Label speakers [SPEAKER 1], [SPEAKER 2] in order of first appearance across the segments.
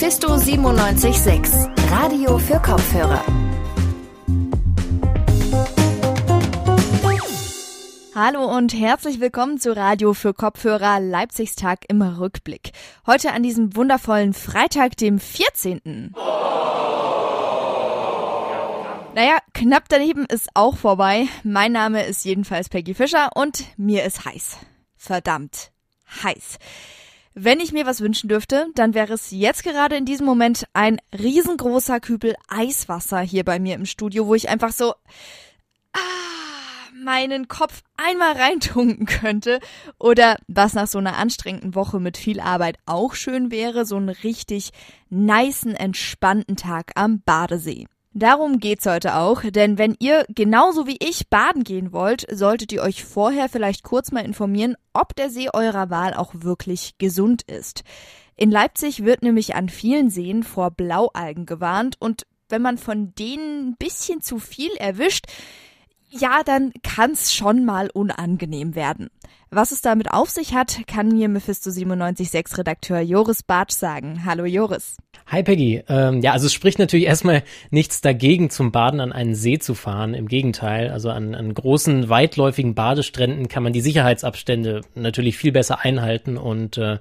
[SPEAKER 1] Mephisto 976, Radio für Kopfhörer.
[SPEAKER 2] Hallo und herzlich willkommen zu Radio für Kopfhörer Leipzigstag im Rückblick. Heute an diesem wundervollen Freitag, dem 14. Naja, knapp daneben ist auch vorbei. Mein Name ist jedenfalls Peggy Fischer und mir ist heiß. Verdammt heiß. Wenn ich mir was wünschen dürfte, dann wäre es jetzt gerade in diesem Moment ein riesengroßer Kübel Eiswasser hier bei mir im Studio, wo ich einfach so ah, meinen Kopf einmal reintunken könnte. Oder was nach so einer anstrengenden Woche mit viel Arbeit auch schön wäre, so einen richtig niceen, entspannten Tag am Badesee. Darum geht's heute auch, denn wenn ihr genauso wie ich baden gehen wollt, solltet ihr euch vorher vielleicht kurz mal informieren, ob der See eurer Wahl auch wirklich gesund ist. In Leipzig wird nämlich an vielen Seen vor Blaualgen gewarnt und wenn man von denen ein bisschen zu viel erwischt, ja, dann kann's schon mal unangenehm werden. Was es damit auf sich hat, kann mir Mephisto 976 Redakteur Joris Bartsch sagen. Hallo Joris.
[SPEAKER 3] Hi Peggy. Ähm, ja, also es spricht natürlich erstmal nichts dagegen, zum Baden an einen See zu fahren. Im Gegenteil, also an, an großen, weitläufigen Badestränden kann man die Sicherheitsabstände natürlich viel besser einhalten und äh,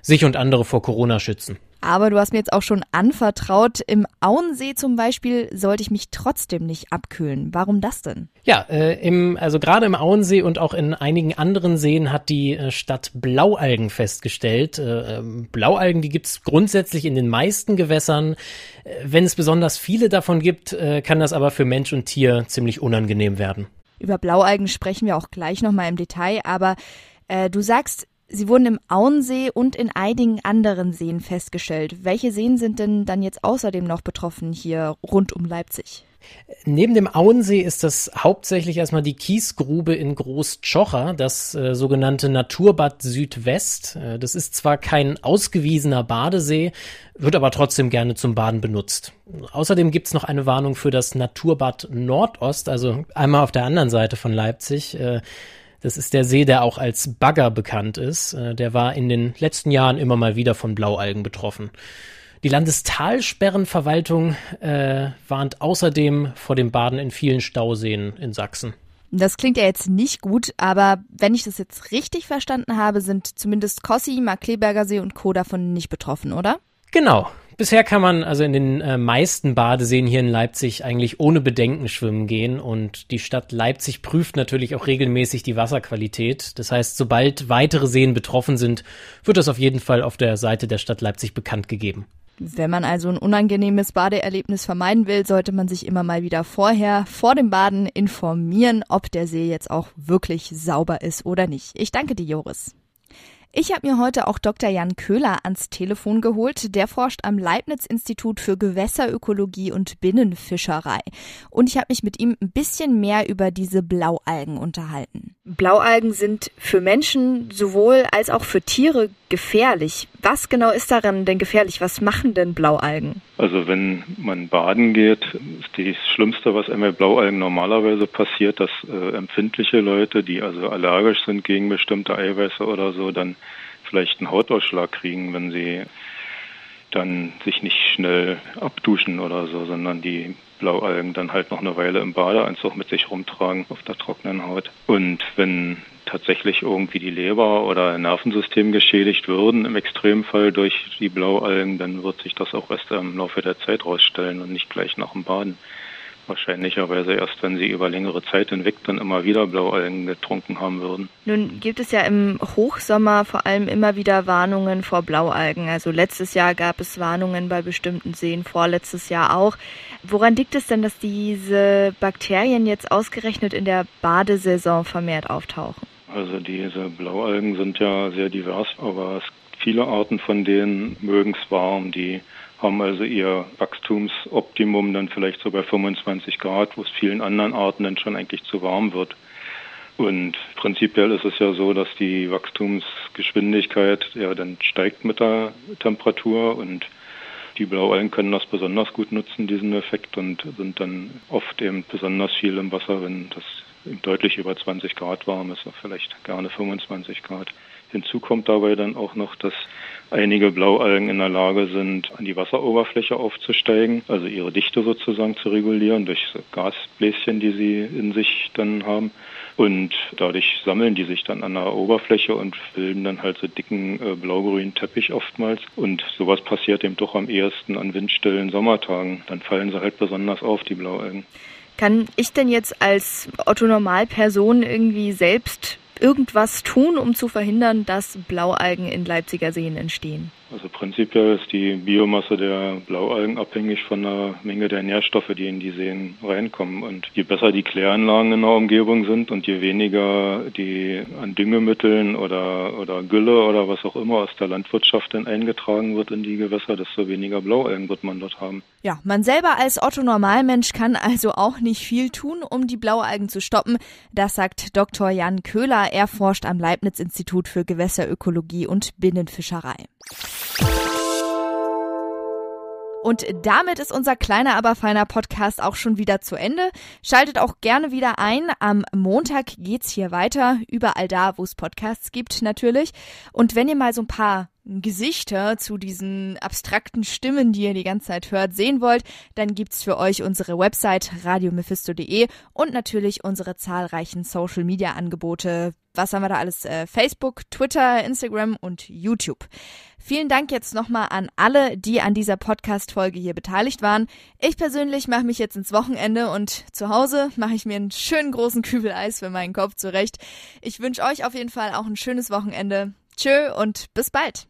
[SPEAKER 3] sich und andere vor Corona schützen.
[SPEAKER 2] Aber du hast mir jetzt auch schon anvertraut, im Auensee zum Beispiel sollte ich mich trotzdem nicht abkühlen. Warum das denn?
[SPEAKER 3] Ja, äh, im, also gerade im Auensee und auch in einigen anderen Seen hat die äh, Stadt Blaualgen festgestellt. Äh, ähm, Blaualgen, die gibt's grundsätzlich in den meisten Gewässern. Äh, wenn es besonders viele davon gibt, äh, kann das aber für Mensch und Tier ziemlich unangenehm werden.
[SPEAKER 2] Über Blaualgen sprechen wir auch gleich nochmal im Detail, aber äh, du sagst, Sie wurden im Auensee und in einigen anderen Seen festgestellt. Welche Seen sind denn dann jetzt außerdem noch betroffen hier rund um Leipzig?
[SPEAKER 3] Neben dem Auensee ist das hauptsächlich erstmal die Kiesgrube in Großtschocher, das äh, sogenannte Naturbad Südwest. Äh, das ist zwar kein ausgewiesener Badesee, wird aber trotzdem gerne zum Baden benutzt. Außerdem gibt's noch eine Warnung für das Naturbad Nordost, also einmal auf der anderen Seite von Leipzig. Äh, das ist der See, der auch als Bagger bekannt ist. Äh, der war in den letzten Jahren immer mal wieder von Blaualgen betroffen. Die Landestalsperrenverwaltung äh, warnt außerdem vor dem Baden in vielen Stauseen in Sachsen.
[SPEAKER 2] Das klingt ja jetzt nicht gut, aber wenn ich das jetzt richtig verstanden habe, sind zumindest Kossi, Markleberger See und Co. davon nicht betroffen, oder?
[SPEAKER 3] Genau. Bisher kann man also in den äh, meisten Badeseen hier in Leipzig eigentlich ohne Bedenken schwimmen gehen und die Stadt Leipzig prüft natürlich auch regelmäßig die Wasserqualität. Das heißt, sobald weitere Seen betroffen sind, wird das auf jeden Fall auf der Seite der Stadt Leipzig bekannt gegeben.
[SPEAKER 2] Wenn man also ein unangenehmes Badeerlebnis vermeiden will, sollte man sich immer mal wieder vorher vor dem Baden informieren, ob der See jetzt auch wirklich sauber ist oder nicht. Ich danke dir, Joris. Ich habe mir heute auch Dr. Jan Köhler ans Telefon geholt. Der forscht am Leibniz-Institut für Gewässerökologie und Binnenfischerei. Und ich habe mich mit ihm ein bisschen mehr über diese Blaualgen unterhalten. Blaualgen sind für Menschen sowohl als auch für Tiere gefährlich. Was genau ist daran denn gefährlich? Was machen denn Blaualgen?
[SPEAKER 4] Also wenn man baden geht, ist das Schlimmste, was einem bei Blaualgen normalerweise passiert, dass äh, empfindliche Leute, die also allergisch sind gegen bestimmte Eiweiße oder so, dann vielleicht einen Hautausschlag kriegen, wenn sie dann sich nicht schnell abduschen oder so, sondern die Blaualgen dann halt noch eine Weile im Badeanzug mit sich rumtragen auf der trockenen Haut. Und wenn tatsächlich irgendwie die Leber oder Nervensystem geschädigt würden, im Extremfall durch die Blaualgen, dann wird sich das auch erst im Laufe der Zeit rausstellen und nicht gleich nach dem Baden. Wahrscheinlicherweise erst, wenn sie über längere Zeit hinweg dann immer wieder Blaualgen getrunken haben würden.
[SPEAKER 2] Nun gibt es ja im Hochsommer vor allem immer wieder Warnungen vor Blaualgen. Also letztes Jahr gab es Warnungen bei bestimmten Seen, vorletztes Jahr auch. Woran liegt es denn, dass diese Bakterien jetzt ausgerechnet in der Badesaison vermehrt auftauchen?
[SPEAKER 4] Also diese Blaualgen sind ja sehr divers, aber es gibt viele Arten von denen mögen es warm, die haben also ihr Wachstumsoptimum dann vielleicht so bei 25 Grad, wo es vielen anderen Arten dann schon eigentlich zu warm wird. Und prinzipiell ist es ja so, dass die Wachstumsgeschwindigkeit ja dann steigt mit der Temperatur und die Blaualgen können das besonders gut nutzen, diesen Effekt, und sind dann oft eben besonders viel im Wasser, wenn das deutlich über 20 Grad warm ist, vielleicht gerne 25 Grad. Hinzu kommt dabei dann auch noch, dass einige Blaualgen in der Lage sind, an die Wasseroberfläche aufzusteigen, also ihre Dichte sozusagen zu regulieren durch Gasbläschen, die sie in sich dann haben. Und dadurch sammeln die sich dann an der Oberfläche und bilden dann halt so dicken äh, blaugrünen Teppich oftmals. Und sowas passiert eben doch am ehesten an windstillen Sommertagen. Dann fallen sie halt besonders auf, die Blaualgen.
[SPEAKER 2] Kann ich denn jetzt als Otto-Normalperson irgendwie selbst irgendwas tun, um zu verhindern, dass Blaualgen in Leipziger Seen entstehen?
[SPEAKER 4] Also prinzipiell ist die Biomasse der Blaualgen abhängig von der Menge der Nährstoffe, die in die Seen reinkommen. Und je besser die Kläranlagen in der Umgebung sind und je weniger die an Düngemitteln oder, oder Gülle oder was auch immer aus der Landwirtschaft dann eingetragen wird in die Gewässer, desto weniger Blaualgen wird man dort haben.
[SPEAKER 2] Ja, man selber als Otto Normalmensch kann also auch nicht viel tun, um die Blaualgen zu stoppen. Das sagt Dr. Jan Köhler. Er forscht am Leibniz-Institut für Gewässerökologie und Binnenfischerei. Und damit ist unser kleiner, aber feiner Podcast auch schon wieder zu Ende. Schaltet auch gerne wieder ein. Am Montag geht's hier weiter. Überall da, wo es Podcasts gibt, natürlich. Und wenn ihr mal so ein paar Gesichter zu diesen abstrakten Stimmen, die ihr die ganze Zeit hört, sehen wollt, dann gibt's für euch unsere Website radiomephisto.de und natürlich unsere zahlreichen Social Media Angebote. Was haben wir da alles? Äh, Facebook, Twitter, Instagram und YouTube. Vielen Dank jetzt nochmal an alle, die an dieser Podcast-Folge hier beteiligt waren. Ich persönlich mache mich jetzt ins Wochenende und zu Hause mache ich mir einen schönen großen Kübel Eis für meinen Kopf zurecht. Ich wünsche euch auf jeden Fall auch ein schönes Wochenende. Tschö und bis bald.